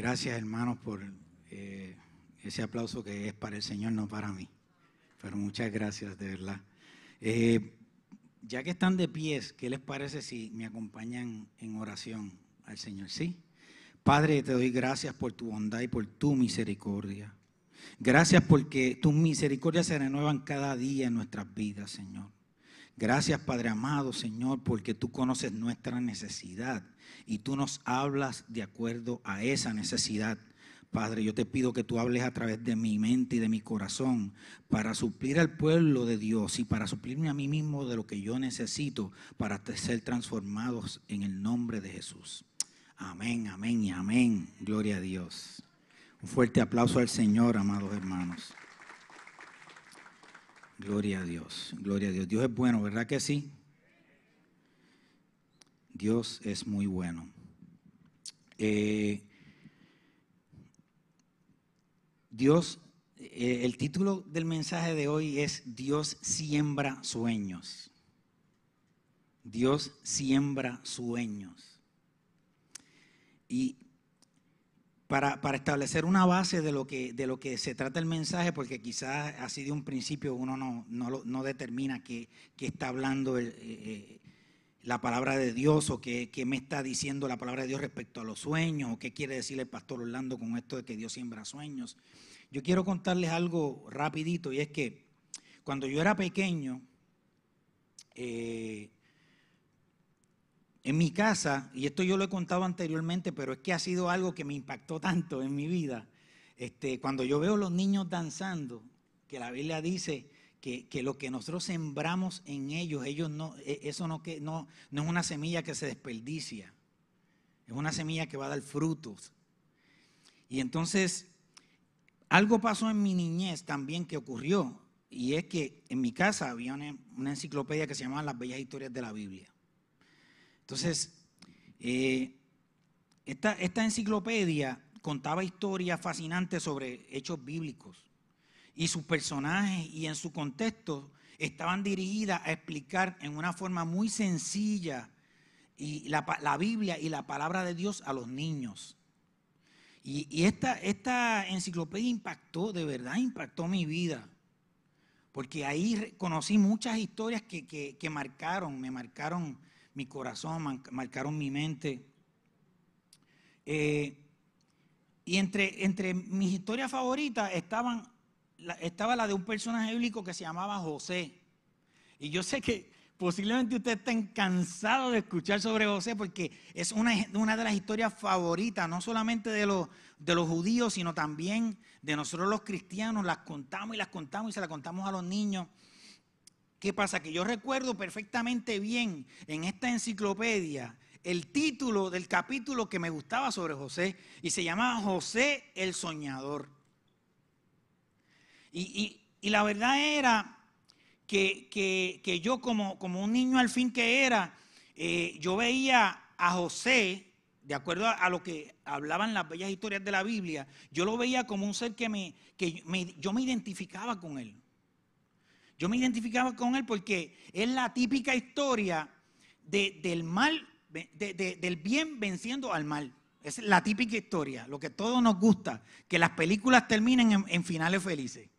Gracias hermanos por eh, ese aplauso que es para el Señor, no para mí. Pero muchas gracias, de verdad. Eh, ya que están de pies, ¿qué les parece si me acompañan en oración al Señor? Sí. Padre, te doy gracias por tu bondad y por tu misericordia. Gracias porque tus misericordias se renuevan cada día en nuestras vidas, Señor. Gracias, Padre amado, Señor, porque tú conoces nuestra necesidad y tú nos hablas de acuerdo a esa necesidad. Padre, yo te pido que tú hables a través de mi mente y de mi corazón para suplir al pueblo de Dios y para suplirme a mí mismo de lo que yo necesito para ser transformados en el nombre de Jesús. Amén, amén y amén. Gloria a Dios. Un fuerte aplauso al Señor, amados hermanos. Gloria a Dios, gloria a Dios. Dios es bueno, ¿verdad que sí? Dios es muy bueno. Eh, Dios, eh, el título del mensaje de hoy es Dios siembra sueños. Dios siembra sueños. Y para, establecer una base de lo, que, de lo que se trata el mensaje, porque quizás así de un principio uno no, no, determina qué, está hablando el, eh, la palabra de Dios o qué, me está diciendo la palabra de Dios respecto a los sueños o qué quiere decir el pastor Orlando con esto de que Dios siembra sueños. Yo quiero contarles algo rapidito y es que cuando yo era pequeño, eh, en mi casa, y esto yo lo he contado anteriormente, pero es que ha sido algo que me impactó tanto en mi vida, este, cuando yo veo los niños danzando, que la Biblia dice que, lo que nosotros sembramos en ellos, ellos no, e, eso no, que, no, no es una semilla que se desperdicia, es una semilla que va a dar frutos. Y entonces, algo pasó en mi niñez también que ocurrió, y es que en mi casa había una, enciclopedia que se llamaba Las Bellas Historias de la Biblia. Entonces, eh, esta, esta enciclopedia contaba historias fascinantes sobre hechos bíblicos y sus personajes y en su contexto estaban dirigidas a explicar en una forma muy sencilla y la, Biblia y la palabra de Dios a los niños. Y, esta, esta, enciclopedia impactó, de verdad impactó mi vida. Porque ahí conocí muchas historias que, marcaron, me marcaron mi corazón, marcaron mi mente. Eh, y entre, entre mis historias favoritas estaban estaba la de un personaje bíblico que se llamaba José. Y yo sé que posiblemente ustedes estén cansados de escuchar sobre José porque es una, de las historias favoritas, no solamente de los, de los judíos, sino también de nosotros los cristianos. Las contamos y las contamos y se las contamos a los niños. ¿Qué pasa? Que yo recuerdo perfectamente bien en esta enciclopedia el título del capítulo que me gustaba sobre José y se llamaba José el Soñador. Y, la verdad era que, yo como, un niño al fin que era, eh, yo veía a José, de acuerdo a, lo que hablaban las bellas historias de la Biblia, yo lo veía como un ser que, me, que yo me identificaba con él. Yo me identificaba con él porque es la típica historia del mal, del bien venciendo al mal. Es la típica historia, lo que todos nos gusta, que las películas terminen en finales felices.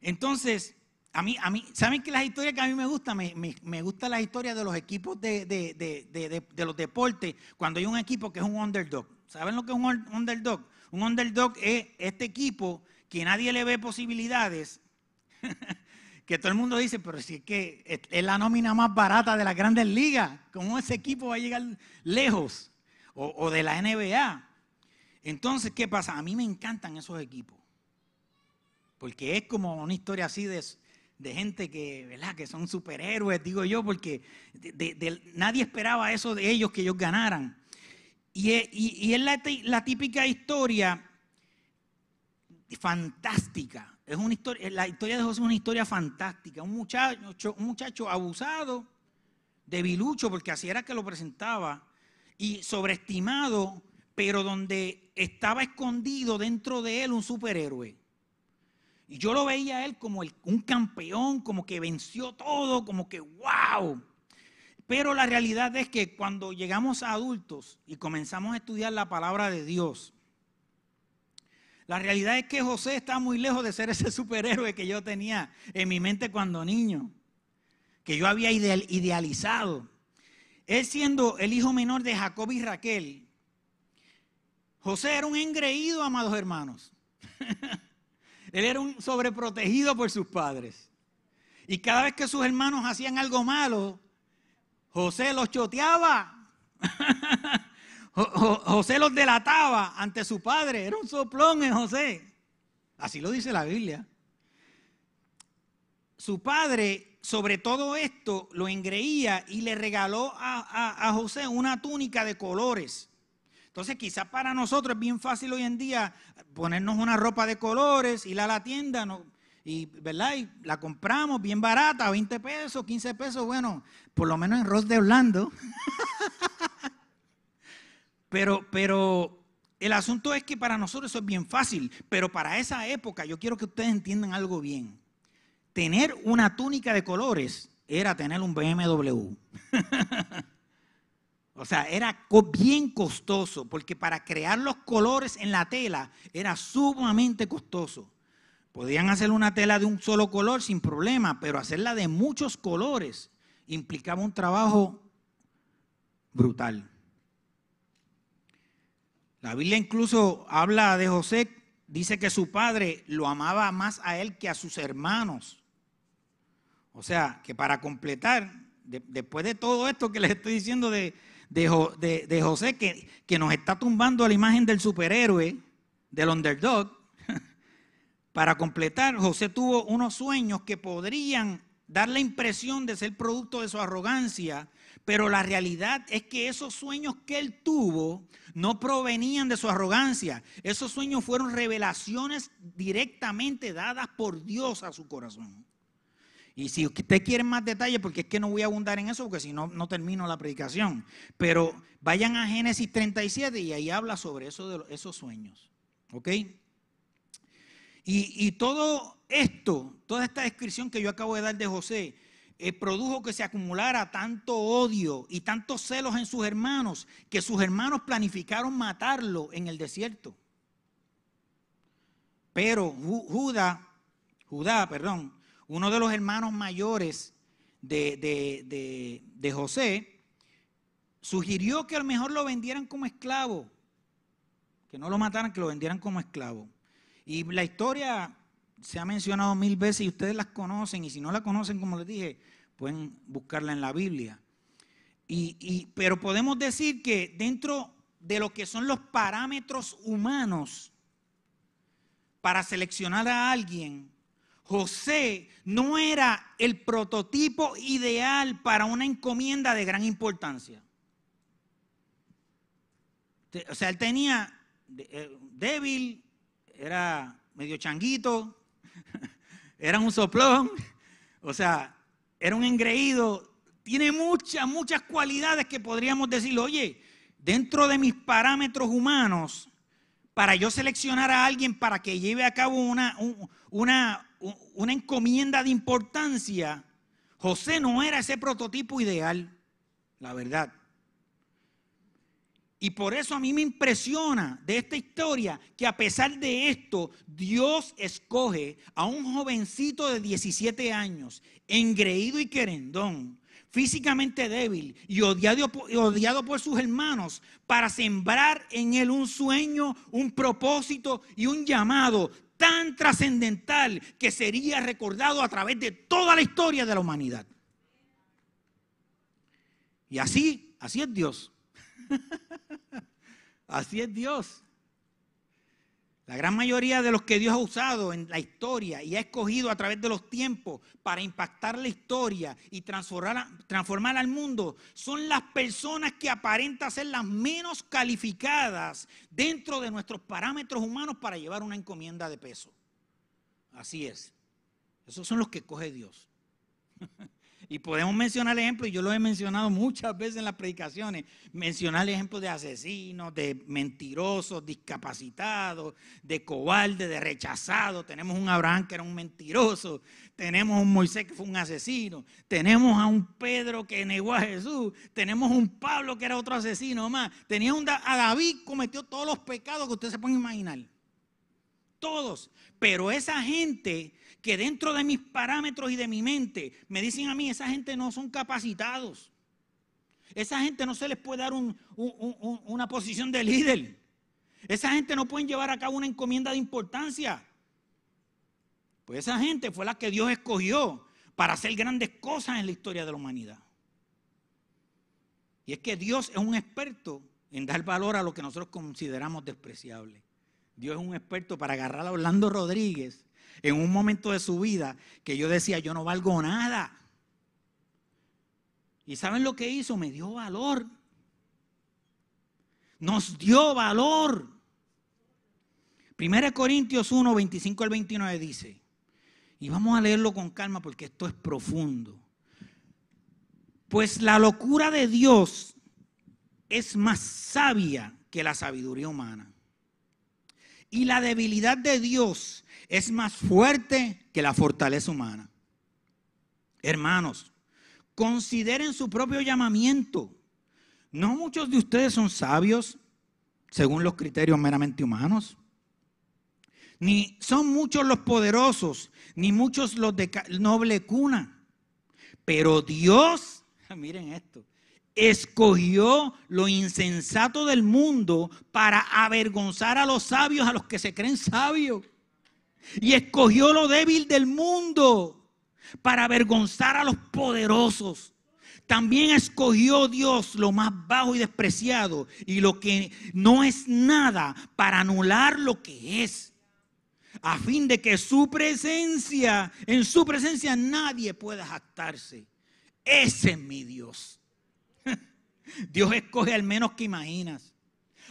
Entonces, a mí, a mí, ¿saben que las historias que a mí me gustan? Me, me, gustan las historias de los equipos de, de, los deportes, cuando hay un equipo que es un underdog. ¿Saben lo que es un underdog? Un underdog es este equipo que nadie le ve posibilidades, que todo el mundo dice, pero si es que es la nómina más barata de las grandes ligas, ¿cómo ese equipo va a llegar lejos? O, o de la NBA. Entonces, ¿qué pasa? A mí me encantan esos equipos porque es como una historia así de, de gente que, ¿verdad? que son superhéroes, digo yo, porque nadie esperaba eso de ellos, que ellos ganaran. Y, es la, típica historia fantástica. Es una historia, la historia de José es una historia fantástica. Un muchacho, un muchacho abusado, debilucho, porque así era que lo presentaba, y sobreestimado, pero donde estaba escondido dentro de él un superhéroe. Y yo lo veía a él como un campeón, como que venció todo, como que wow. Pero la realidad es que cuando llegamos a adultos y comenzamos a estudiar la palabra de Dios, la realidad es que José está muy lejos de ser ese superhéroe que yo tenía en mi mente cuando niño, que yo había idealizado. Él siendo el hijo menor de Jacob y Raquel, José era un engreído, amados hermanos. Él era un sobreprotegido por sus padres. Y cada vez que sus hermanos hacían algo malo, José los choteaba. José los delataba ante su padre. Era un soplón en José. Así lo dice la Biblia. Su padre, sobre todo esto, lo engreía y le regaló a, a José una túnica de colores. Entonces, quizás para nosotros es bien fácil hoy en día ponernos una ropa de colores, ir a la tienda y, ¿verdad? y la compramos bien barata, 20 pesos, 15 pesos, bueno, por lo menos en Ross de Orlando. pero, pero el asunto es que para nosotros eso es bien fácil, pero para esa época yo quiero que ustedes entiendan algo bien. Tener una túnica de colores era tener un BMW. O sea, era bien costoso, porque para crear los colores en la tela era sumamente costoso. Podían hacer una tela de un solo color sin problema, pero hacerla de muchos colores implicaba un trabajo brutal. La Biblia incluso habla de José, dice que su padre lo amaba más a él que a sus hermanos. O sea, que para completar, después de todo esto que les estoy diciendo de, de, José que, que nos está tumbando a la imagen del superhéroe, del underdog. Para completar, José tuvo unos sueños que podrían dar la impresión de ser producto de su arrogancia, pero la realidad es que esos sueños que él tuvo no provenían de su arrogancia. Esos sueños fueron revelaciones directamente dadas por Dios a su corazón. Y si usted quiere más detalles, porque es que no voy a abundar en eso, porque si no, no termino la predicación. Pero vayan a Génesis 37 y ahí habla sobre eso de esos sueños. ¿Ok? Y, todo esto, toda esta descripción que yo acabo de dar de José, eh, produjo que se acumulara tanto odio y tantos celos en sus hermanos, que sus hermanos planificaron matarlo en el desierto. Pero Judá, Judá, perdón, uno de los hermanos mayores de, José, sugirió que a lo mejor lo vendieran como esclavo, que no lo mataran, que lo vendieran como esclavo. Y la historia se ha mencionado mil veces y ustedes las conocen, y si no la conocen, como les dije, pueden buscarla en la Biblia. Y, pero podemos decir que dentro de lo que son los parámetros humanos para seleccionar a alguien, José no era el prototipo ideal para una encomienda de gran importancia. O sea, él tenía eh, débil, era medio changuito, era un soplón, o sea, era un engreído. Tiene muchas, muchas cualidades que podríamos decir, oye, dentro de mis parámetros humanos, para yo seleccionar a alguien para que lleve a cabo una, una, una encomienda de importancia, José no era ese prototipo ideal, la verdad. Y por eso a mí me impresiona de esta historia que a pesar de esto, Dios escoge a un jovencito de 17 años, engreído y querendón, físicamente débil y odiado, por sus hermanos, para sembrar en él un sueño, un propósito y un llamado tan trascendental que sería recordado a través de toda la historia de la humanidad. Y así, así es Dios. así es Dios. La gran mayoría de los que Dios ha usado en la historia y ha escogido a través de los tiempos para impactar la historia y transformar, al mundo son las personas que aparentan ser las menos calificadas dentro de nuestros parámetros humanos para llevar una encomienda de peso. Así es. Esos son los que coge Dios. Y podemos mencionar ejemplos, y yo lo he mencionado muchas veces en las predicaciones, mencionar ejemplos de asesinos, de mentirosos, discapacitados, de cobardes, de rechazados. Tenemos un Abraham que era un mentiroso, tenemos un Moisés que fue un asesino, tenemos a un Pedro que negó a Jesús, tenemos un Pablo que era otro asesino más, tenía un, a David cometió todos los pecados que ustedes se pueden imaginar. Todos. Pero esa gente que dentro de mis parámetros y de mi mente me dicen a mí, esa gente no son capacitados. Esa gente no se les puede dar una posición de líder. Esa gente no puede llevar a cabo una encomienda de importancia. Pues esa gente fue la que Dios escogió para hacer grandes cosas en la historia de la humanidad. Y es que Dios es un experto en dar valor a lo que nosotros consideramos despreciable. Dios es un experto para agarrar a Orlando Rodríguez en un momento de su vida que yo decía, yo no valgo nada. ¿Y saben lo que hizo? Me dio valor. Nos dio valor. 1 Corintios 1, 25 al 29 dice, y vamos a leerlo con calma porque esto es profundo. Pues la locura de Dios es más sabia que la sabiduría humana. Y la debilidad de Dios es más fuerte que la fortaleza humana. Hermanos, consideren su propio llamamiento. No muchos de ustedes son sabios según los criterios meramente humanos. Ni son muchos los poderosos, ni muchos los de noble cuna. Pero Dios, miren esto, escogió lo insensato del mundo para avergonzar a los sabios, a los que se creen sabios. Y escogió lo débil del mundo para avergonzar a los poderosos. También escogió Dios lo más bajo y despreciado y lo que no es nada para anular lo que es. A fin de que su presencia, en su presencia nadie pueda jactarse. Ese es mi Dios. Dios escoge al menos que imaginas,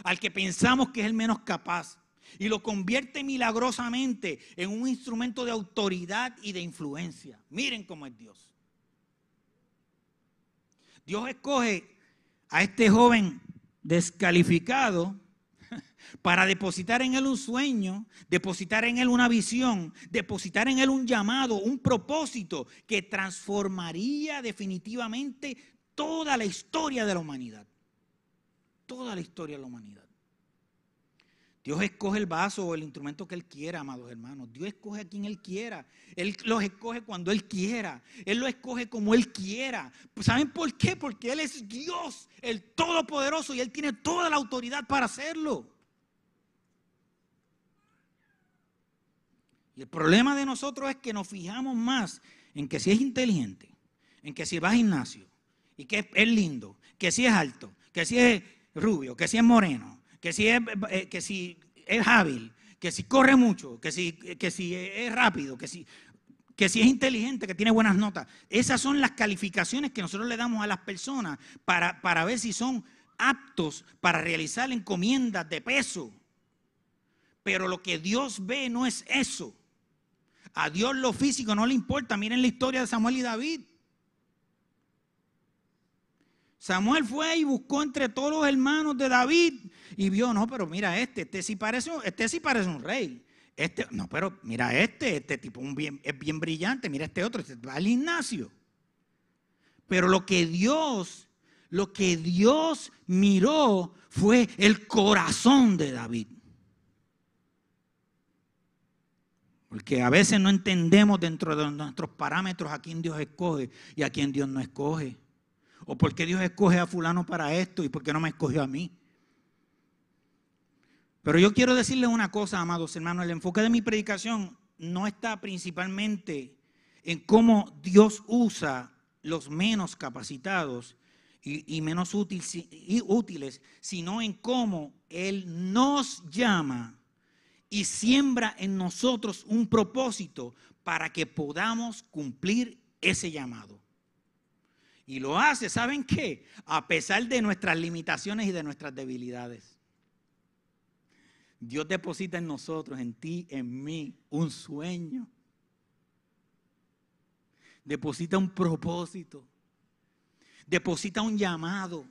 al que pensamos que es el menos capaz y lo convierte milagrosamente en un instrumento de autoridad y de influencia. Miren cómo es Dios. Dios escoge a este joven descalificado para depositar en él un sueño, depositar en él una visión, depositar en él un llamado, un propósito que transformaría definitivamente toda la historia de la humanidad. Toda la historia de la humanidad. Dios escoge el vaso o el instrumento que Él quiera, amados hermanos. Dios escoge a quien Él quiera. Él los escoge cuando Él quiera. Él lo escoge como Él quiera. ¿Saben por qué? Porque Él es Dios, el Todopoderoso, y Él tiene toda la autoridad para hacerlo. Y el problema de nosotros es que nos fijamos más en que si es inteligente, en que si va a gimnasio, y que es lindo, que si es alto, que si es rubio, que si es moreno, que si es, eh, que si es hábil, que si corre mucho, que si, que es rápido, que si, que es inteligente, que tiene buenas notas. Esas son las calificaciones que nosotros le damos a las personas para, para ver si son aptos para realizar encomiendas de peso. Pero lo que Dios ve no es eso. A Dios lo físico no le importa. Miren la historia de Samuel y David. Samuel fue y buscó entre todos los hermanos de David y vio, no, pero mira este, este sí parece, este parece un rey. Este, no, pero mira este, este tipo es bien brillante, mira este otro, este va al gimnasio. Pero lo que Dios, lo que Dios miró fue el corazón de David. Porque a veces no entendemos dentro de nuestros parámetros a quién Dios escoge y a quién Dios no escoge. ¿O por qué Dios escoge a fulano para esto y por qué no me escogió a mí? Pero yo quiero decirles una cosa, amados hermanos, el enfoque de mi predicación no está principalmente en cómo Dios usa los menos capacitados y, menos útiles, sino en cómo Él nos llama y siembra en nosotros un propósito para que podamos cumplir ese llamado. Y lo hace, ¿saben qué? A pesar de nuestras limitaciones y de nuestras debilidades. Dios deposita en nosotros, en ti, en mí, un sueño. Deposita un propósito. Deposita un llamado.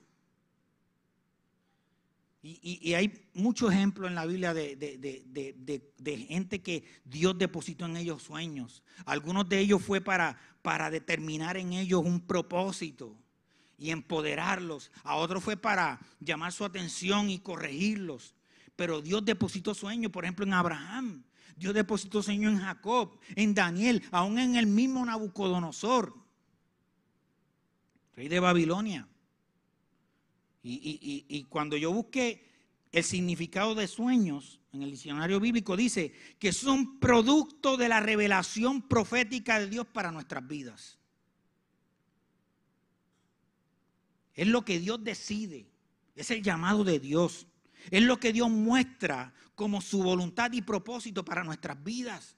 Y, hay muchos ejemplos en la Biblia de, gente que Dios depositó en ellos sueños. Algunos de ellos fue para, para determinar en ellos un propósito y empoderarlos. A otros fue para llamar su atención y corregirlos. Pero Dios depositó sueños, por ejemplo, en Abraham. Dios depositó sueños en Jacob, en Daniel, aún en el mismo Nabucodonosor, rey de Babilonia. Y, cuando yo busqué el significado de sueños en el diccionario bíblico, dice que son producto de la revelación profética de Dios para nuestras vidas. Es lo que Dios decide, es el llamado de Dios, es lo que Dios muestra como su voluntad y propósito para nuestras vidas.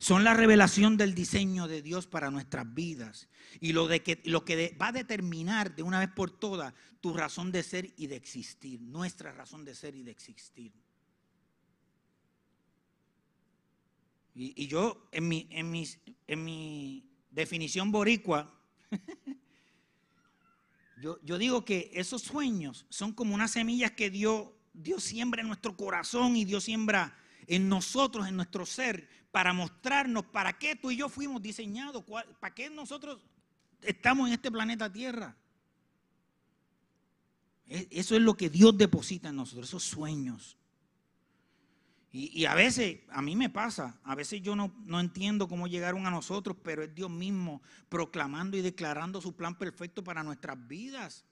Son la revelación del diseño de Dios para nuestras vidas y lo, de que, lo que va a determinar de una vez por todas tu razón de ser y de existir, nuestra razón de ser y de existir. Y, yo en mi, en, en mi definición boricua, yo, yo, digo que esos sueños son como unas semillas que Dios, Dios siembra en nuestro corazón y Dios siembra en nosotros, en nuestro ser, para mostrarnos para qué tú y yo fuimos diseñados, para qué nosotros estamos en este planeta Tierra. E, eso es lo que Dios deposita en nosotros, esos sueños. Y, a veces, a mí me pasa, a veces yo no, no, entiendo cómo llegaron a nosotros, pero es Dios mismo proclamando y declarando su plan perfecto para nuestras vidas.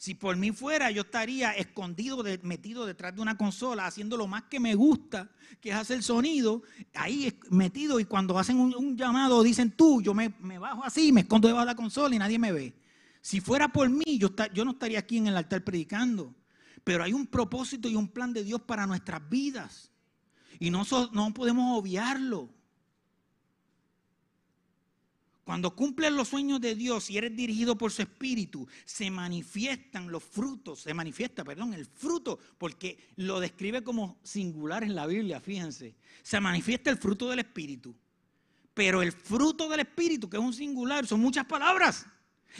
Si por mí fuera, yo estaría escondido, metido detrás de una consola, haciendo lo más que me gusta, que es hacer sonido, ahí metido. Y cuando hacen un, llamado, dicen tú, yo me, bajo así, me escondo debajo de la consola y nadie me ve. Si fuera por mí, yo, no estaría aquí en el altar predicando. Pero hay un propósito y un plan de Dios para nuestras vidas. Y no podemos obviarlo. Cuando cumples los sueños de Dios y eres dirigido por su espíritu, se manifiestan los frutos, se manifiesta, perdón, el fruto, porque lo describe como singular en la Biblia, fíjense. Se manifiesta el fruto del espíritu. Pero el fruto del espíritu, que es un singular, son muchas palabras.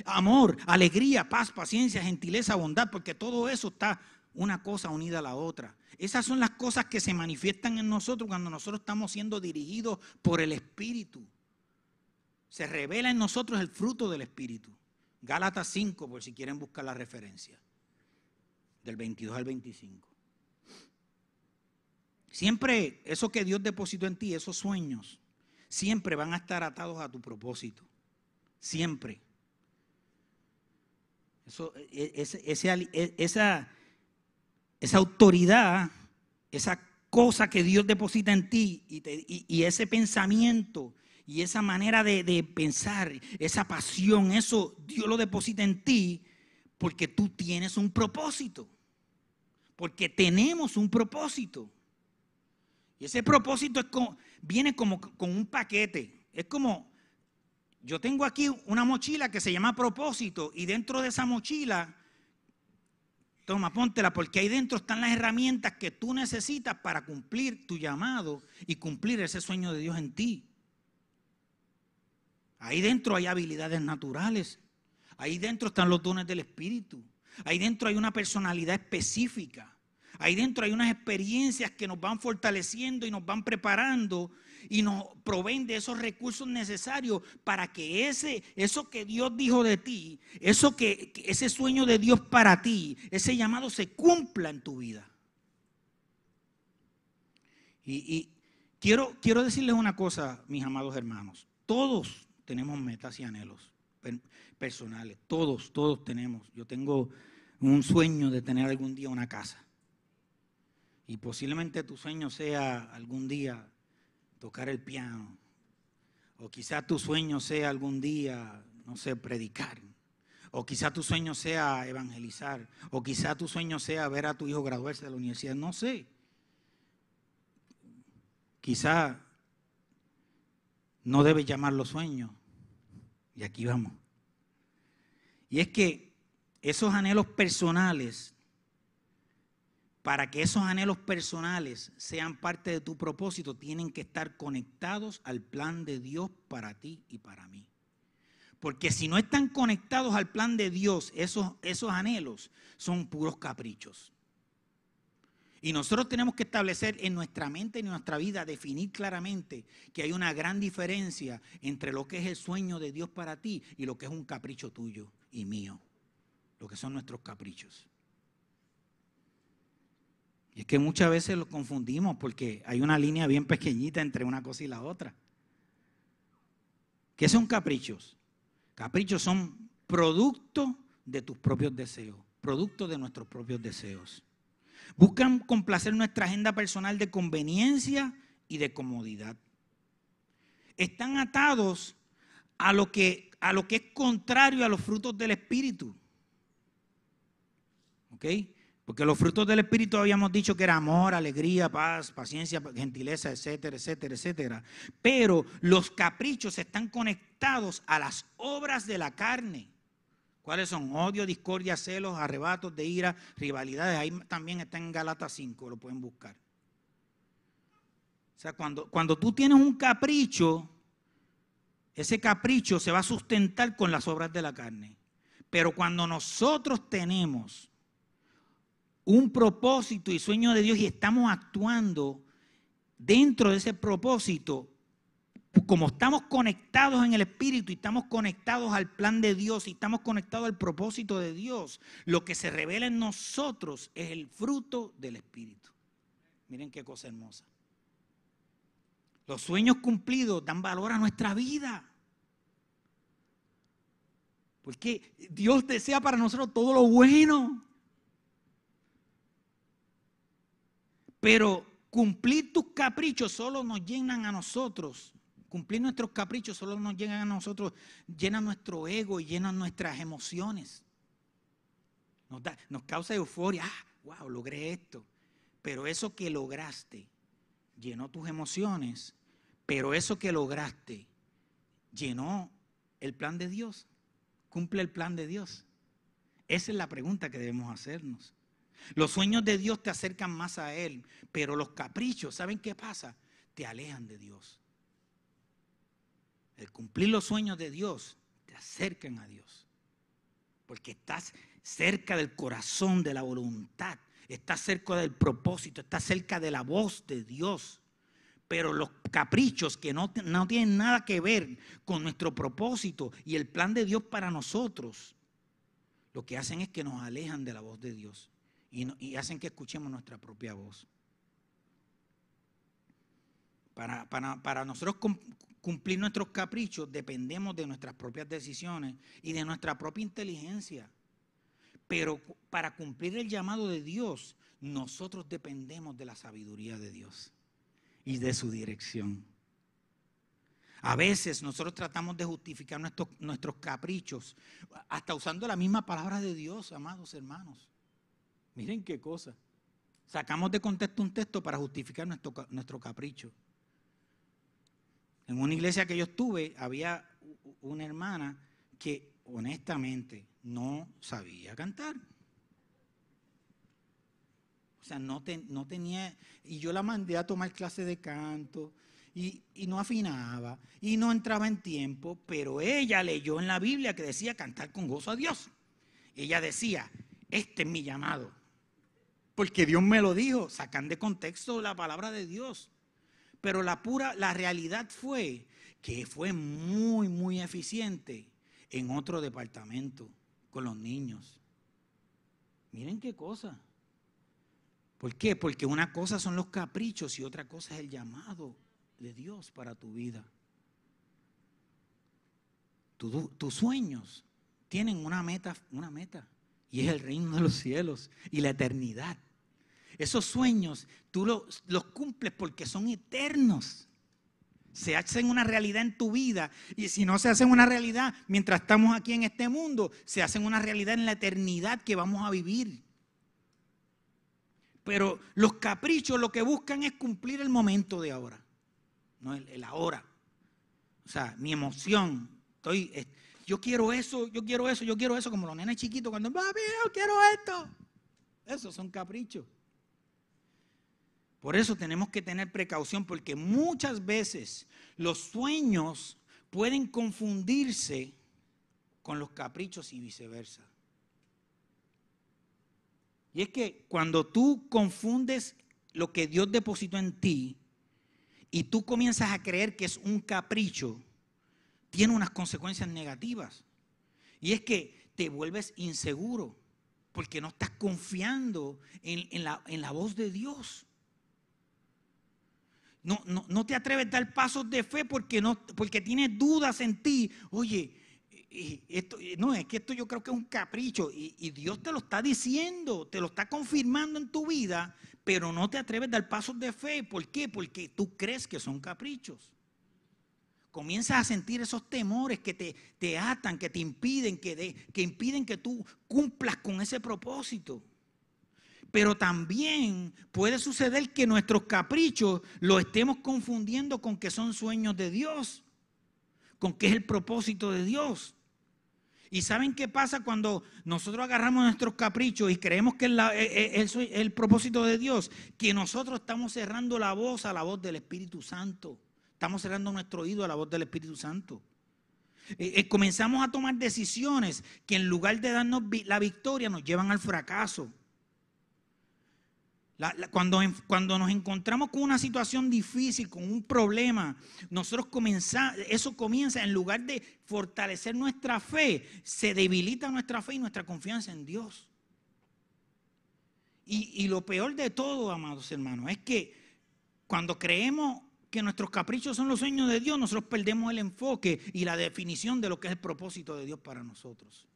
Amor, alegría, paz, paciencia, gentileza, bondad, porque todo eso está una cosa unida a la otra. Esas son las cosas que se manifiestan en nosotros cuando nosotros estamos siendo dirigidos por el espíritu se revela en nosotros el fruto del Espíritu. Gálatas 5, por si quieren buscar la referencia, del 22 al 25. Siempre eso que Dios depositó en ti, esos sueños, siempre van a estar atados a tu propósito. Siempre. Eso, e, e, esa, esa autoridad, esa cosa que Dios deposita en ti y ese pensamiento y esa manera de, pensar, esa pasión, eso Dios lo deposita en ti porque tú tienes un propósito. Porque tenemos un propósito. Y ese propósito viene como con un paquete. Es como, yo tengo aquí una mochila que se llama propósito y dentro de esa mochila, toma, póntela porque ahí dentro están las herramientas que tú necesitas para cumplir tu llamado y cumplir ese sueño de Dios en ti. Ahí dentro hay habilidades naturales. Ahí dentro están los dones del Espíritu. Ahí dentro hay una personalidad específica. Ahí dentro hay unas experiencias que nos van fortaleciendo y nos van preparando y nos proveen de esos recursos necesarios para que ese, eso que Dios dijo de ti, eso que, ese sueño de Dios para ti, ese llamado se cumpla en tu vida. Y, y quiero, quiero decirles una cosa, mis amados hermanos. Todos, tenemos metas y anhelos personales. Todos, todos tenemos. Yo tengo un sueño de tener algún día una casa. Y posiblemente tu sueño sea algún día tocar el piano. O quizás tu sueño sea algún día, no sé, predicar. O quizá tu sueño sea evangelizar. O quizá tu sueño sea ver a tu hijo graduarse de la universidad. No sé. Quizá no debes llamarlo sueño. Y aquí vamos. Y es que esos anhelos personales, para que esos anhelos personales sean parte de tu propósito, tienen que estar conectados al plan de Dios para ti y para mí. Porque si no están conectados al plan de Dios, esos, esos anhelos son puros caprichos. Y nosotros tenemos que establecer en nuestra mente y en nuestra vida, definir claramente que hay una gran diferencia entre lo que es el sueño de Dios para ti y lo que es un capricho tuyo y mío, lo que son nuestros caprichos. Y es que muchas veces lo confundimos porque hay una línea bien pequeñita entre una cosa y la otra. ¿Qué son caprichos? Caprichos son producto de tus propios deseos, producto de nuestros propios deseos. Buscan complacer nuestra agenda personal de conveniencia y de comodidad. Están atados a lo que, a lo que es contrario a los frutos del Espíritu. ¿Ok? Porque los frutos del Espíritu habíamos dicho que era amor, alegría, paz, paciencia, gentileza, etcétera, etcétera, etcétera. Pero los caprichos están conectados a las obras de la carne. ¿Cuáles son? Odio, discordia, celos, arrebatos de ira, rivalidades. Ahí también está en Galatas 5, lo pueden buscar. O sea, cuando, cuando tú tienes un capricho, ese capricho se va a sustentar con las obras de la carne. Pero cuando nosotros tenemos un propósito y sueño de Dios y estamos actuando dentro de ese propósito, como estamos conectados en el Espíritu y estamos conectados al plan de Dios y estamos conectados al propósito de Dios, lo que se revela en nosotros es el fruto del Espíritu. Miren qué cosa hermosa. Los sueños cumplidos dan valor a nuestra vida. Porque Dios desea para nosotros todo lo bueno. Pero cumplir tus caprichos solo nos llenan a nosotros Cumplir nuestros caprichos solo nos llegan a nosotros, llenan nuestro ego y llenan nuestras emociones. Nos, nos causa euforia. Ah, wow, logré esto. Pero eso que lograste llenó tus emociones. Pero eso que lograste llenó el plan de Dios. Cumple el plan de Dios. Esa es la pregunta que debemos hacernos. Los sueños de Dios te acercan más a Él, pero los caprichos, ¿saben qué pasa? Te alejan de Dios. El cumplir los sueños de Dios te acercan a Dios. Porque estás cerca del corazón, de la voluntad. Estás cerca del propósito. Estás cerca de la voz de Dios. Pero los caprichos que no, no tienen nada que ver con nuestro propósito y el plan de Dios para nosotros, lo que hacen es que nos alejan de la voz de Dios y, y hacen que escuchemos nuestra propia voz. Para, para, para, nosotros cumplir nuestros caprichos dependemos de nuestras propias decisiones y de nuestra propia inteligencia. Pero para cumplir el llamado de Dios, nosotros dependemos de la sabiduría de Dios y de su dirección. A veces nosotros tratamos de justificar nuestros, nuestros caprichos, hasta usando la misma palabra de Dios, amados hermanos. Miren qué cosa. Sacamos de contexto un texto para justificar nuestro, nuestro capricho. En una iglesia que yo estuve había una hermana que honestamente no sabía cantar. O sea, no, tenía, y yo la mandé a tomar clase de canto y, y, no afinaba y no entraba en tiempo, pero ella leyó en la Biblia que decía cantar con gozo a Dios. Ella decía, este es mi llamado, porque Dios me lo dijo, sacan de contexto la palabra de Dios. Pero la pura, la realidad fue que fue muy, muy eficiente en otro departamento con los niños. Miren qué cosa. ¿Por qué? Porque una cosa son los caprichos y otra cosa es el llamado de Dios para tu vida. tus sueños tienen una meta, una meta, y es el reino de los cielos y la eternidad. Esos sueños tú los, cumples porque son eternos. se hacen una realidad en tu vida. Y si no se hacen una realidad mientras estamos aquí en este mundo, se hacen una realidad en la eternidad que vamos a vivir. Pero los caprichos lo que buscan es cumplir el momento de ahora, no el, ahora. O sea, mi emoción. Estoy, yo quiero eso, yo quiero eso, yo quiero eso, como los nenes chiquitos cuando, papi, yo quiero esto. Esos son caprichos. Por eso tenemos que tener precaución porque muchas veces los sueños pueden confundirse con los caprichos y viceversa. Y es que cuando tú confundes lo que Dios depositó en ti y tú comienzas a creer que es un capricho, tiene unas consecuencias negativas. Y es que te vuelves inseguro porque no estás confiando en, la, voz de Dios. No, no, te atreves a dar pasos de fe porque, no, porque tienes dudas en ti. Oye, esto, no, es que esto yo creo que es un capricho y, Dios te lo está diciendo, te lo está confirmando en tu vida, pero no te atreves a dar pasos de fe. ¿Por qué? Porque tú crees que son caprichos. Comienzas a sentir esos temores que te, te atan, que te impiden, que, que impiden que tú cumplas con ese propósito. Pero también puede suceder que nuestros caprichos los estemos confundiendo con que son sueños de Dios, con que es el propósito de Dios. ¿Y saben qué pasa cuando nosotros agarramos nuestros caprichos y creemos que es, el propósito de Dios? Que nosotros estamos cerrando la voz a la voz del Espíritu Santo. Estamos cerrando nuestro oído a la voz del Espíritu Santo. Eh, eh, comenzamos a tomar decisiones que en lugar de darnos la victoria nos llevan al fracaso cuando, cuando, nos encontramos con una situación difícil, con un problema, nosotros comenzamos, eso comienza, en lugar de fortalecer nuestra fe, se debilita nuestra fe y nuestra confianza en Dios. Y, y lo peor de todo, amados hermanos, es que cuando creemos que nuestros caprichos son los sueños de Dios, nosotros perdemos el enfoque y la definición de lo que es el propósito de Dios para nosotros.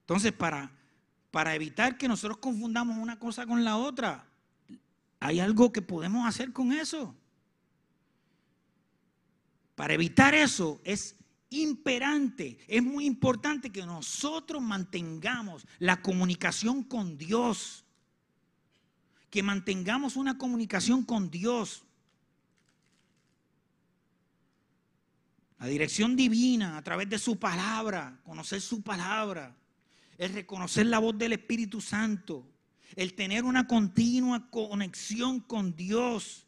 Entonces, para para evitar que nosotros confundamos una cosa con la otra. Hay algo que podemos hacer con eso. Para evitar eso es imperante, es muy importante que nosotros mantengamos la comunicación con Dios. Que mantengamos una comunicación con Dios. La dirección divina a través de su palabra, conocer su palabra el reconocer la voz del Espíritu Santo, el tener una continua conexión con Dios,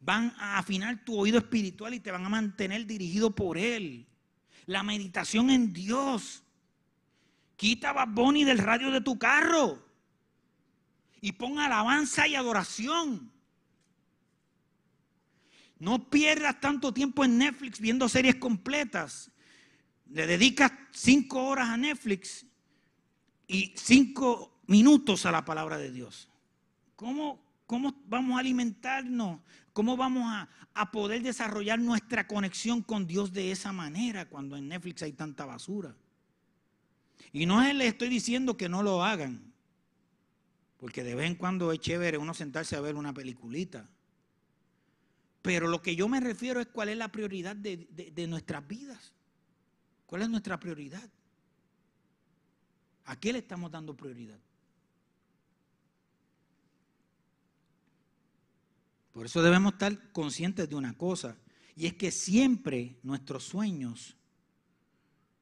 van a afinar tu oído espiritual y te van a mantener dirigido por Él. La meditación en Dios. Quita Bad del radio de tu carro y pon alabanza y adoración. No pierdas tanto tiempo en Netflix viendo series completas. Le dedicas cinco horas a Netflix y cinco minutos a la palabra de Dios. ¿Cómo, cómo vamos a alimentarnos? ¿Cómo vamos a, a poder desarrollar nuestra conexión con Dios de esa manera cuando en Netflix hay tanta basura? Y no les estoy diciendo que no lo hagan, porque de vez en cuando es chévere uno sentarse a ver una peliculita. Pero lo que yo me refiero es cuál es la prioridad de, de nuestras vidas. ¿Cuál es nuestra prioridad? ¿A qué le estamos dando prioridad? Por eso debemos estar conscientes de una cosa, y es que siempre nuestros sueños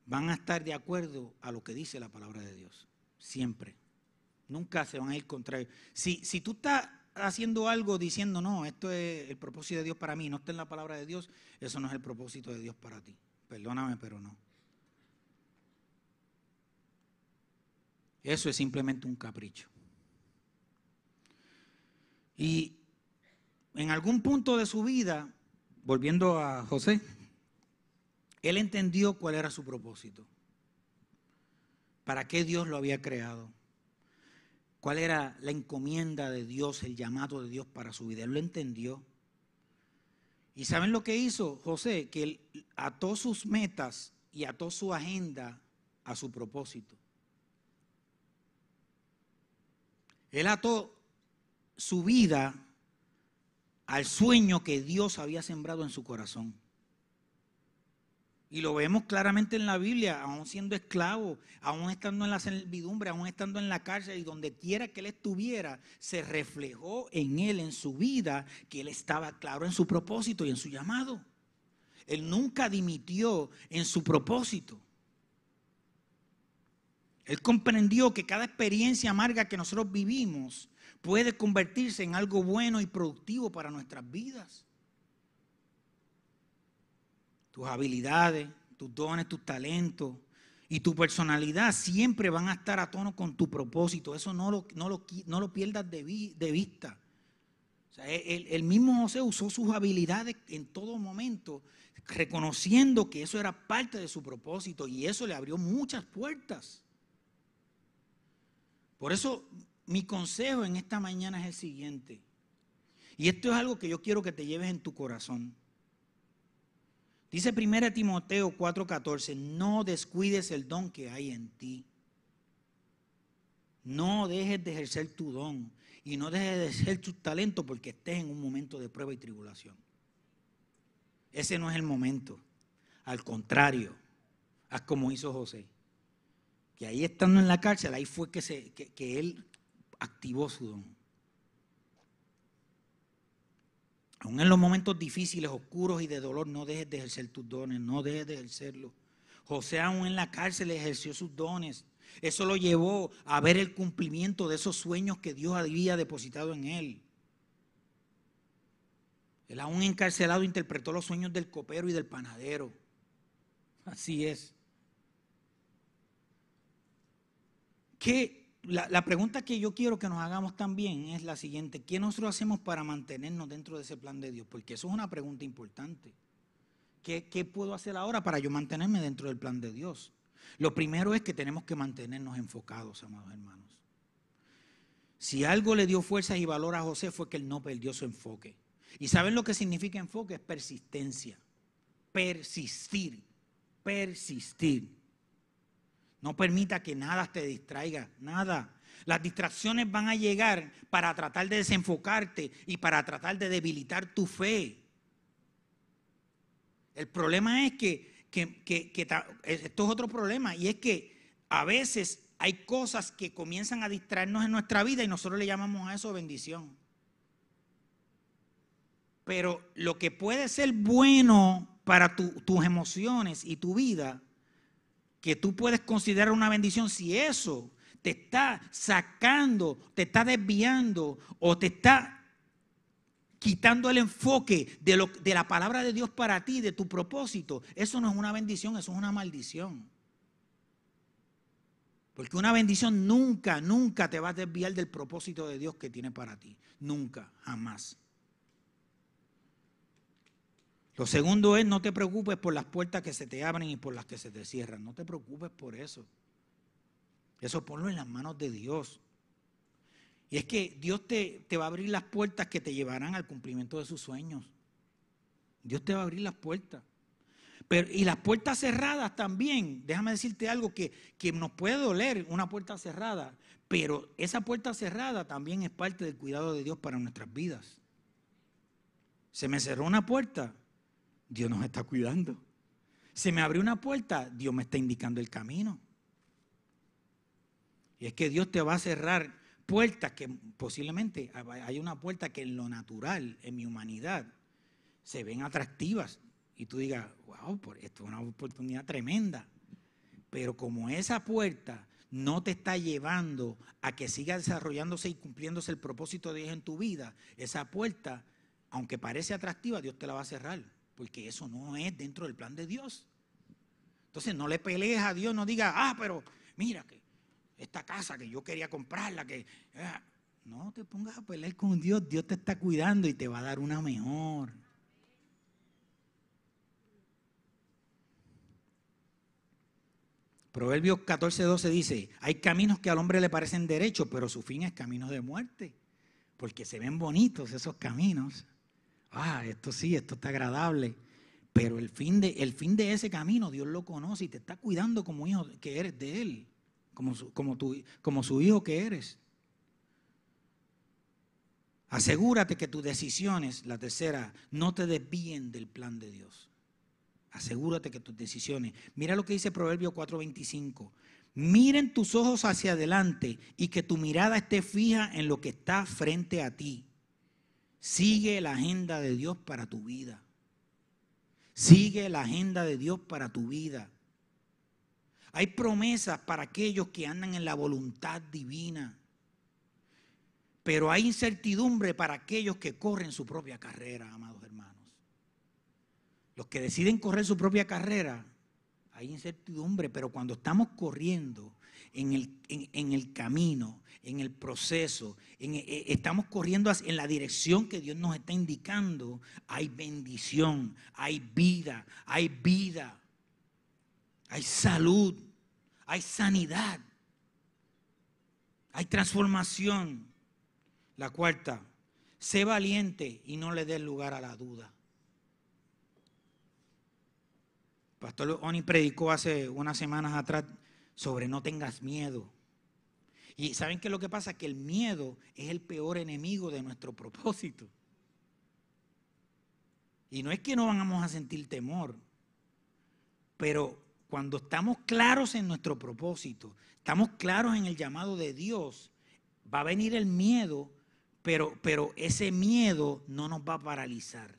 van a estar de acuerdo a lo que dice la palabra de Dios. Siempre. Nunca se van a ir contra él. Si, si tú estás haciendo algo diciendo, no, esto es el propósito de Dios para mí, no está en la palabra de Dios, eso no es el propósito de Dios para ti. Perdóname, pero no. Eso es simplemente un capricho. Y en algún punto de su vida, volviendo a José, él entendió cuál era su propósito. ¿Para qué Dios lo había creado? ¿Cuál era la encomienda de Dios, el llamado de Dios para su vida? Él lo entendió. ¿Y saben lo que hizo José? Que él ató sus metas y ató su agenda a su propósito. Él ató su vida al sueño que Dios había sembrado en su corazón. Y lo vemos claramente en la Biblia, aún siendo esclavo, aún estando en la servidumbre, aún estando en la cárcel y donde quiera que él estuviera, se reflejó en él, en su vida, que él estaba claro en su propósito y en su llamado. Él nunca dimitió en su propósito. Él comprendió que cada experiencia amarga que nosotros vivimos puede convertirse en algo bueno y productivo para nuestras vidas. Tus habilidades, tus dones, tus talentos y tu personalidad siempre van a estar a tono con tu propósito. Eso no lo, no lo, pierdas de, vista. el mismo José usó sus habilidades en todo momento, reconociendo que eso era parte de su propósito y eso le abrió muchas puertas. Por eso mi consejo en esta mañana es el siguiente. Y esto es algo que yo quiero que te lleves en tu corazón. Dice 1 Timoteo 4:14, no descuides el don que hay en ti. No dejes de ejercer tu don y no dejes de ejercer tu talento porque estés en un momento de prueba y tribulación. Ese no es el momento. Al contrario, haz como hizo José. Que ahí estando en la cárcel, ahí fue que, se, que él activó su don. Aún en los momentos difíciles, oscuros y de dolor, no dejes de ejercer tus dones, no dejes de ejercerlo. José aún en la cárcel ejerció sus dones. Eso lo llevó a ver el cumplimiento de esos sueños que Dios había depositado en él. Él aún encarcelado interpretó los sueños del copero y del panadero. Así es. ¿Qué la, pregunta que yo quiero que nos hagamos también es la siguiente. ¿Qué nosotros hacemos para mantenernos dentro de ese plan de Dios? Porque eso es una pregunta importante. ¿Qué, ¿Qué, puedo hacer ahora para yo mantenerme dentro del plan de Dios? Lo primero es que tenemos que mantenernos enfocados, amados hermanos. Si algo le dio fuerza y valor a José fue que él no perdió su enfoque. ¿Y saben lo que significa enfoque? Es persistencia. Persistir. Persistir. No permita que nada te distraiga, nada. Las distracciones van a llegar para tratar de desenfocarte y para tratar de debilitar tu fe. El problema es que, esto es otro problema y es que a veces hay cosas que comienzan a distraernos en nuestra vida y nosotros le llamamos a eso bendición. Pero lo que puede ser bueno para tus emociones y tu vida que tú puedes considerar una bendición si eso te está sacando, te está desviando o te está quitando el enfoque de, la palabra de Dios para ti, de tu propósito. Eso no es una bendición, eso es una maldición. Porque una bendición nunca, nunca te va a desviar del propósito de Dios que tiene para ti. Nunca, jamás. Lo segundo es, no te preocupes por las puertas que se te abren y por las que se te cierran. No te preocupes por eso. Eso ponlo en las manos de Dios. Y es que Dios te, te va a abrir las puertas que te llevarán al cumplimiento de sus sueños. Dios te va a abrir las puertas. Pero, y las puertas cerradas también, déjame decirte algo que, que nos puede doler, una puerta cerrada, pero esa puerta cerrada también es parte del cuidado de Dios para nuestras vidas. Se me cerró una puerta, Dios nos está cuidando. Se me abrió una puerta, Dios me está indicando el camino. Y es que Dios te va a cerrar puertas que posiblemente hay una puerta que en lo natural, en mi humanidad, se ven atractivas. Y tú digas, wow, esto es una oportunidad tremenda. Pero como esa puerta no te está llevando a que siga desarrollándose y cumpliéndose el propósito de Dios en tu vida, esa puerta, aunque parece atractiva, Dios te la va a cerrar porque eso no es dentro del plan de Dios. Entonces no le pelees a Dios, no diga, ah, pero mira que esta casa que yo quería comprarla, que... Ah". no te pongas a pelear con Dios, Dios te está cuidando y te va a dar una mejor. Proverbios 14, 12 dice, hay caminos que al hombre le parecen derechos, pero su fin es camino de muerte, porque se ven bonitos esos caminos ah, esto sí, esto está agradable. Pero el fin, de, el fin de ese camino Dios lo conoce y te está cuidando como hijo que eres de Él, como su, como, como su hijo que eres. Asegúrate que tus decisiones, la tercera, no te desvíen del plan de Dios. Asegúrate que tus decisiones. Mira lo que dice Proverbio 4:25. Miren tus ojos hacia adelante y que tu mirada esté fija en lo que está frente a ti. Sigue la agenda de Dios para tu vida. Sigue la agenda de Dios para tu vida. Hay promesas para aquellos que andan en la voluntad divina. Pero hay incertidumbre para aquellos que corren su propia carrera, amados hermanos. Los que deciden correr su propia carrera hay incertidumbre, pero cuando estamos corriendo en el, en, el camino, en el proceso, eh, estamos corriendo en la dirección que Dios nos está indicando, hay bendición, hay vida, hay vida, hay salud, hay sanidad, hay transformación. La cuarta, sé valiente y no le des lugar a la duda. Pastor Oni predicó hace unas semanas atrás sobre no tengas miedo. Y saben que lo que pasa es que el miedo es el peor enemigo de nuestro propósito. Y no es que no vamos a sentir temor, pero cuando estamos claros en nuestro propósito, estamos claros en el llamado de Dios, va a venir el miedo, pero, pero ese miedo no nos va a paralizar.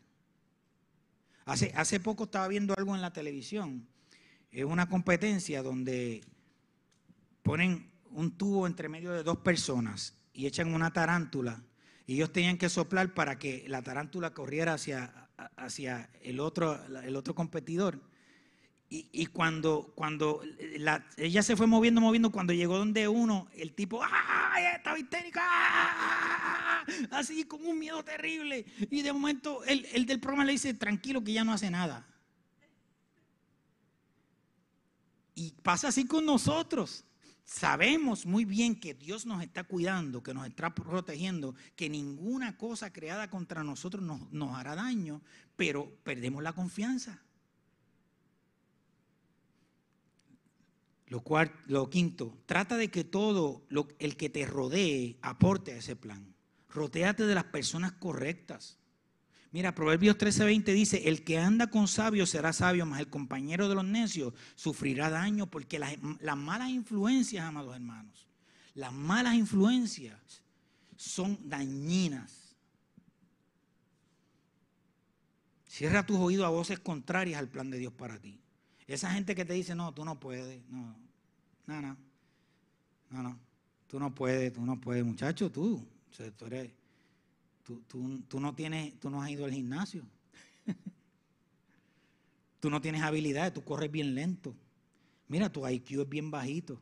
Hace, poco estaba viendo algo en la televisión. Es una competencia donde ponen un tubo entre medio de dos personas y echan una tarántula. Y ellos tenían que soplar para que la tarántula corriera hacia, el, otro, competidor. Y, cuando, cuando ella se fue moviendo, moviendo, cuando llegó donde uno, el tipo, ¡ay, estaba histérica! Así con un miedo terrible. Y de momento el, el del programa le dice, tranquilo que ya no hace nada. Y pasa así con nosotros. Sabemos muy bien que Dios nos está cuidando, que nos está protegiendo, que ninguna cosa creada contra nosotros nos, hará daño, pero perdemos la confianza. Lo, lo quinto, trata de que todo lo, el que te rodee aporte a ese plan. Rotéate de las personas correctas. Mira, Proverbios 13:20 dice, el que anda con sabios será sabio, mas el compañero de los necios sufrirá daño porque las, las malas influencias, amados hermanos, las malas influencias son dañinas. Cierra tus oídos a voces contrarias al plan de Dios para ti. Esa gente que te dice, no, tú no puedes, no, no, no, no, no, tú no puedes, tú no puedes, muchacho, tú, tú, eres, tú, no tienes, tú no has ido al gimnasio, tú no tienes habilidades, tú corres bien lento, mira, tu IQ es bien bajito.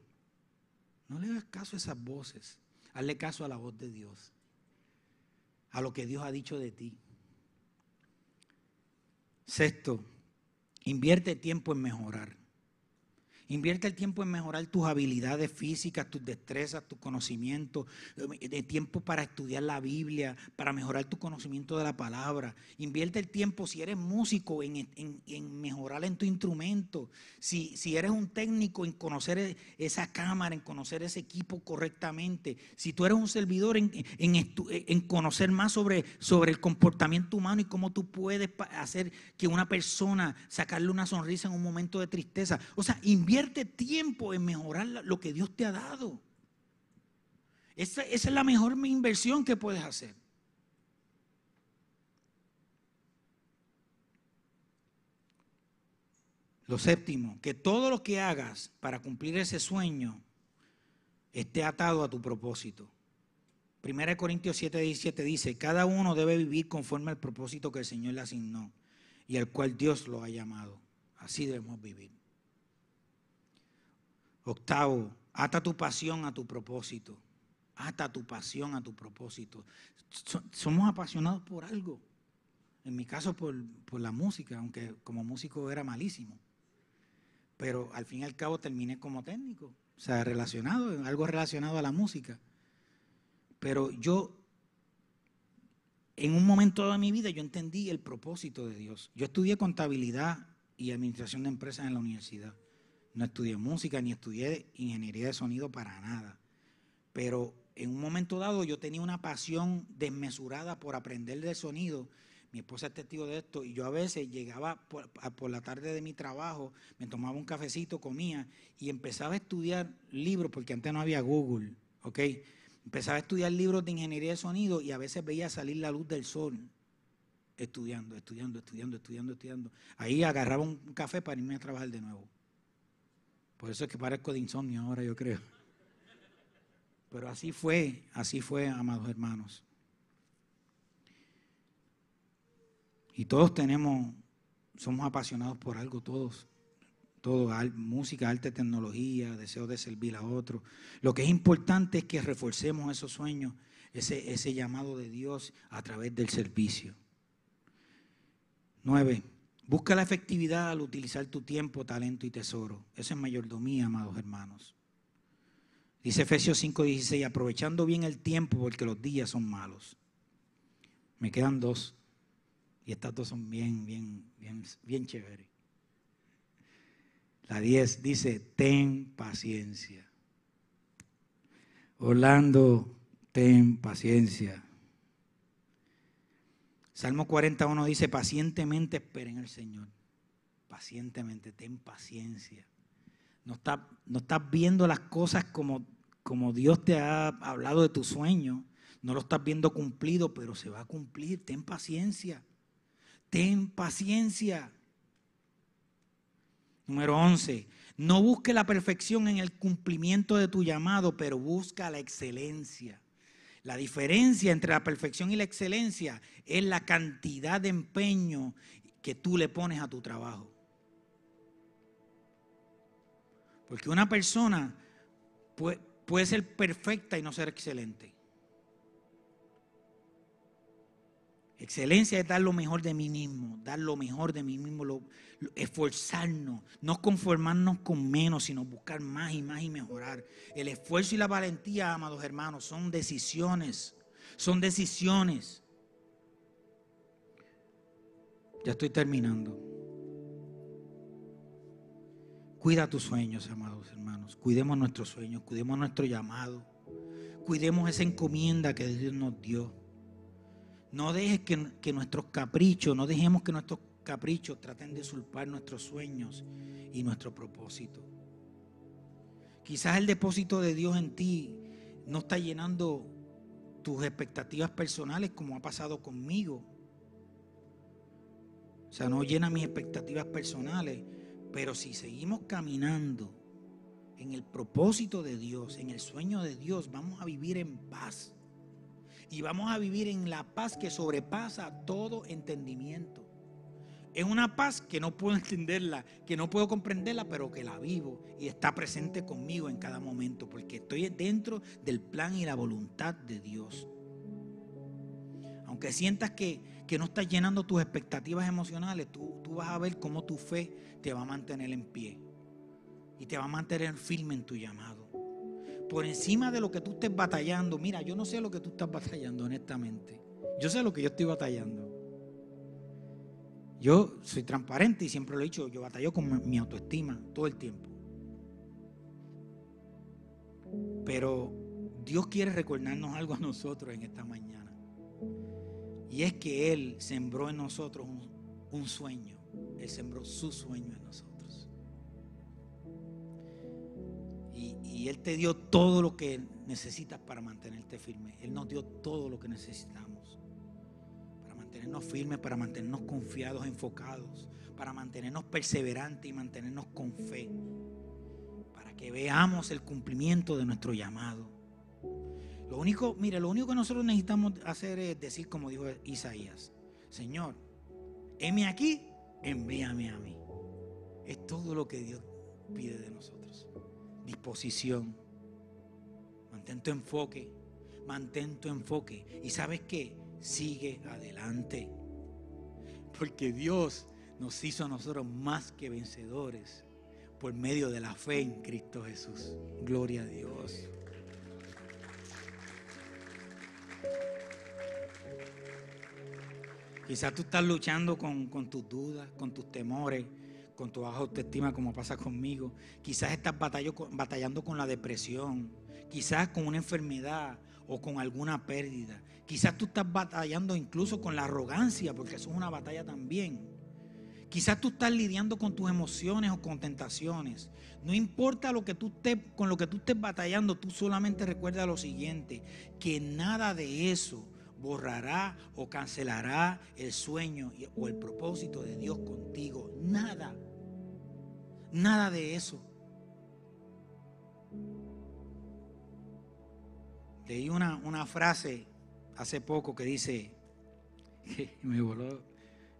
No le hagas caso a esas voces, hazle caso a la voz de Dios, a lo que Dios ha dicho de ti. Sexto, Invierte tiempo en mejorar. Invierte el tiempo en mejorar tus habilidades físicas, tus destrezas, tus conocimientos, eh, de tiempo para estudiar la Biblia, para mejorar tu conocimiento de la palabra. Invierte el tiempo, si eres músico, en, mejorar en tu instrumento. Si, si, eres un técnico, en conocer e, esa cámara, en conocer ese equipo correctamente. Si tú eres un servidor, en, en conocer más sobre, sobre el comportamiento humano y cómo tú puedes hacer que una persona sacarle una sonrisa en un momento de tristeza. O sea, invierte Tiempo en mejorar lo que Dios te ha dado. Esa, es la mejor inversión que puedes hacer. Lo séptimo, que todo lo que hagas para cumplir ese sueño esté atado a tu propósito. Primera de Corintios 7, 17 dice, cada uno debe vivir conforme al propósito que el Señor le asignó y al cual Dios lo ha llamado. Así debemos vivir. Octavo, ata tu pasión a tu propósito. Ata tu pasión a tu propósito. Somos apasionados por algo. En mi caso por, la música, aunque como músico era malísimo. Pero al fin y al cabo terminé como técnico. O sea, relacionado, algo relacionado a la música. Pero yo, en un momento de mi vida, yo entendí el propósito de Dios. Yo estudié contabilidad y administración de empresas en la universidad. No estudié música ni estudié ingeniería de sonido para nada. Pero en un momento dado yo tenía una pasión desmesurada por aprender del sonido. Mi esposa es testigo de esto y yo a veces llegaba por, por, la tarde de mi trabajo, me tomaba un cafecito, comía y empezaba a estudiar libros, porque antes no había Google, ¿ok? Empezaba a estudiar libros de ingeniería de sonido y a veces veía salir la luz del sol estudiando, estudiando, estudiando, estudiando, estudiando. Ahí agarraba un café para irme a trabajar de nuevo. Por eso es que parezco de insomnio ahora, yo creo. Pero así fue, así fue, amados hermanos. Y todos tenemos, somos apasionados por algo, todos. Todo, música, arte, tecnología, deseo de servir a otros. Lo que es importante es que reforcemos esos sueños, ese, ese llamado de Dios a través del servicio. Nueve, busca la efectividad al utilizar tu tiempo, talento y tesoro. Eso es mayordomía, amados hermanos. Dice Efesios 5:16, aprovechando bien el tiempo porque los días son malos. Me quedan dos. Y estas dos son bien, bien, bien, bien chéveres. La 10 dice, ten paciencia. Orlando, ten paciencia. Salmo 41 dice, pacientemente esperen el Señor. Pacientemente, ten paciencia. No estás, no estás viendo las cosas como, como Dios te ha hablado de tu sueño. No lo estás viendo cumplido, pero se va a cumplir. Ten paciencia. Ten paciencia. Número 11. No busque la perfección en el cumplimiento de tu llamado, pero busca la excelencia. La diferencia entre la perfección y la excelencia es la cantidad de empeño que tú le pones a tu trabajo. Porque una persona puede, puede ser perfecta y no ser excelente. Excelencia es dar lo mejor de mí mismo, dar lo mejor de mí mismo, esforzarnos, no conformarnos con menos, sino buscar más y más y mejorar. El esfuerzo y la valentía, amados hermanos, son decisiones, son decisiones. Ya estoy terminando. Cuida tus sueños, amados hermanos. Cuidemos nuestros sueños, cuidemos nuestro llamado, cuidemos esa encomienda que Dios nos dio. No dejes que, nuestros caprichos, no dejemos que nuestros caprichos traten de usurpar nuestros sueños y nuestro propósito. Quizás el depósito de Dios en ti no está llenando tus expectativas personales como ha pasado conmigo. O sea, no llena mis expectativas personales, pero si seguimos caminando en el propósito de Dios, en el sueño de Dios, vamos a vivir en paz y vamos a vivir en la paz que sobrepasa todo entendimiento. Es una paz que no puedo entenderla, que no puedo comprenderla, pero que la vivo y está presente conmigo en cada momento, porque estoy dentro del plan y la voluntad de Dios. Aunque sientas que, no estás llenando tus expectativas emocionales, tú, tú vas a ver cómo tu fe te va a mantener en pie y te va a mantener firme en tu llamado por encima de lo que tú estés batallando. Mira, yo no sé lo que tú estás batallando, honestamente. Yo sé lo que yo estoy batallando. Yo soy transparente y siempre lo he dicho, yo batallo con mi autoestima todo el tiempo. Pero Dios quiere recordarnos algo a nosotros en esta mañana. Y es que Él sembró en nosotros un, sueño. Él sembró su sueño en nosotros. Y Él te dio todo lo que necesitas para mantenerte firme. Él nos dio todo lo que necesitamos. Mantenernos firmes, para mantenernos confiados, enfocados. Para mantenernos perseverantes y mantenernos con fe. Para que veamos el cumplimiento de nuestro llamado. Lo único, mire, lo único que nosotros necesitamos hacer es decir como dijo Isaías. Señor, heme aquí, envíame a mí. Es todo lo que Dios pide de nosotros disposición. Mantén tu enfoque, mantén tu enfoque. Y sabes qué, sigue adelante. Porque Dios nos hizo a nosotros más que vencedores por medio de la fe en Cristo Jesús. Gloria a Dios. Quizás tú estás luchando con, con tus dudas, con tus temores con tu baja autoestima como pasa conmigo. Quizás estás batallando con la depresión, quizás con una enfermedad o con alguna pérdida. Quizás tú estás batallando incluso con la arrogancia, porque eso es una batalla también. Quizás tú estás lidiando con tus emociones o con tentaciones. No importa lo que tú estés, con lo que tú estés batallando, tú solamente recuerda lo siguiente, que nada de eso borrará o cancelará el sueño o el propósito de Dios contigo. Nada. Nada de eso. Leí una, una frase hace poco que dice, me voló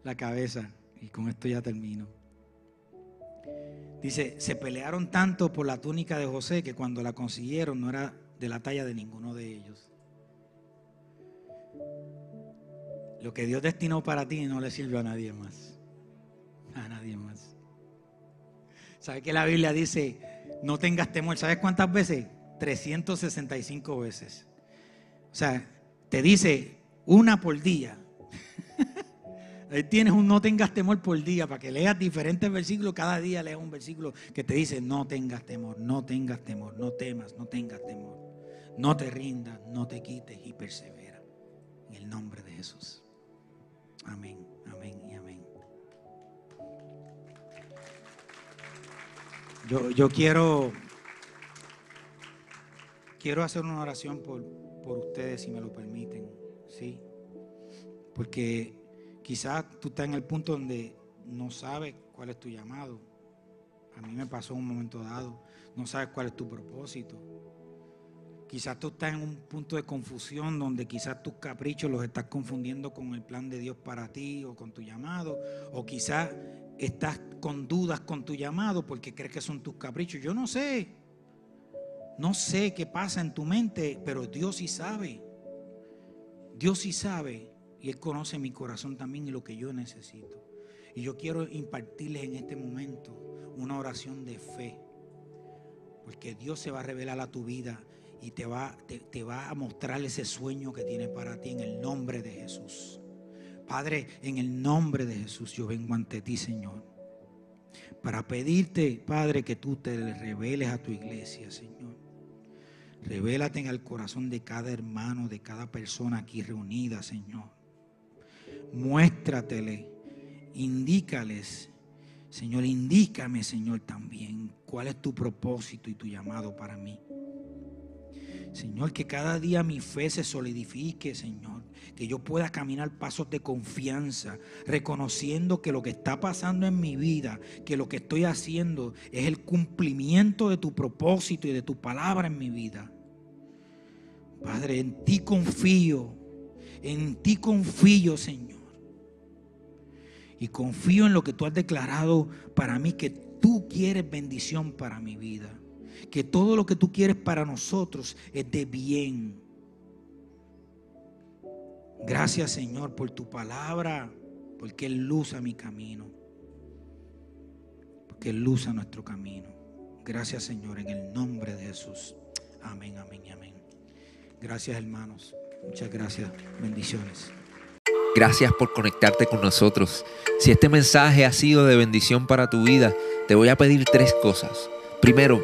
la cabeza y con esto ya termino. Dice, se pelearon tanto por la túnica de José que cuando la consiguieron no era de la talla de ninguno de ellos. Lo que Dios destinó para ti no le sirve a nadie más. A nadie más. ¿Sabes que la Biblia dice, no tengas temor? ¿Sabes cuántas veces? 365 veces. O sea, te dice una por día. Ahí tienes un no tengas temor por día para que leas diferentes versículos. Cada día leas un versículo que te dice no tengas temor, no tengas temor, no temas, no tengas temor. No te rindas, no te quites y persevera. En el nombre de Jesús. Amén, amén y amén. Yo, yo quiero, quiero hacer una oración por, por ustedes, si me lo permiten. ¿sí? Porque quizás tú estás en el punto donde no sabes cuál es tu llamado. A mí me pasó un momento dado. No sabes cuál es tu propósito. Quizás tú estás en un punto de confusión donde quizás tus caprichos los estás confundiendo con el plan de Dios para ti o con tu llamado. O quizás estás con dudas con tu llamado porque crees que son tus caprichos. Yo no sé. No sé qué pasa en tu mente, pero Dios sí sabe. Dios sí sabe y Él conoce mi corazón también y lo que yo necesito. Y yo quiero impartirles en este momento una oración de fe. Porque Dios se va a revelar a tu vida y te va, te, va a mostrar ese sueño que tiene para ti en el nombre de Jesús. Padre, en el nombre de Jesús yo vengo ante ti, Señor. Para pedirte, Padre, que tú te reveles a tu iglesia, Señor. Revélate en el corazón de cada hermano, de cada persona aquí reunida, Señor. Muéstratele, indícales, Señor, indícame, Señor, también cuál es tu propósito y tu llamado para mí. Señor, que cada día mi fe se solidifique, Señor. Que yo pueda caminar pasos de confianza, reconociendo que lo que está pasando en mi vida, que lo que estoy haciendo es el cumplimiento de tu propósito y de tu palabra en mi vida. Padre, en ti confío, en ti confío, Señor. Y confío en lo que tú has declarado para mí, que tú quieres bendición para mi vida que todo lo que tú quieres para nosotros es de bien. Gracias Señor por tu palabra, porque Él luza mi camino, porque Él luza nuestro camino. Gracias Señor en el nombre de Jesús. Amén, amén amén. Gracias hermanos. Muchas gracias. Bendiciones. Gracias por conectarte con nosotros. Si este mensaje ha sido de bendición para tu vida, te voy a pedir tres cosas. Primero,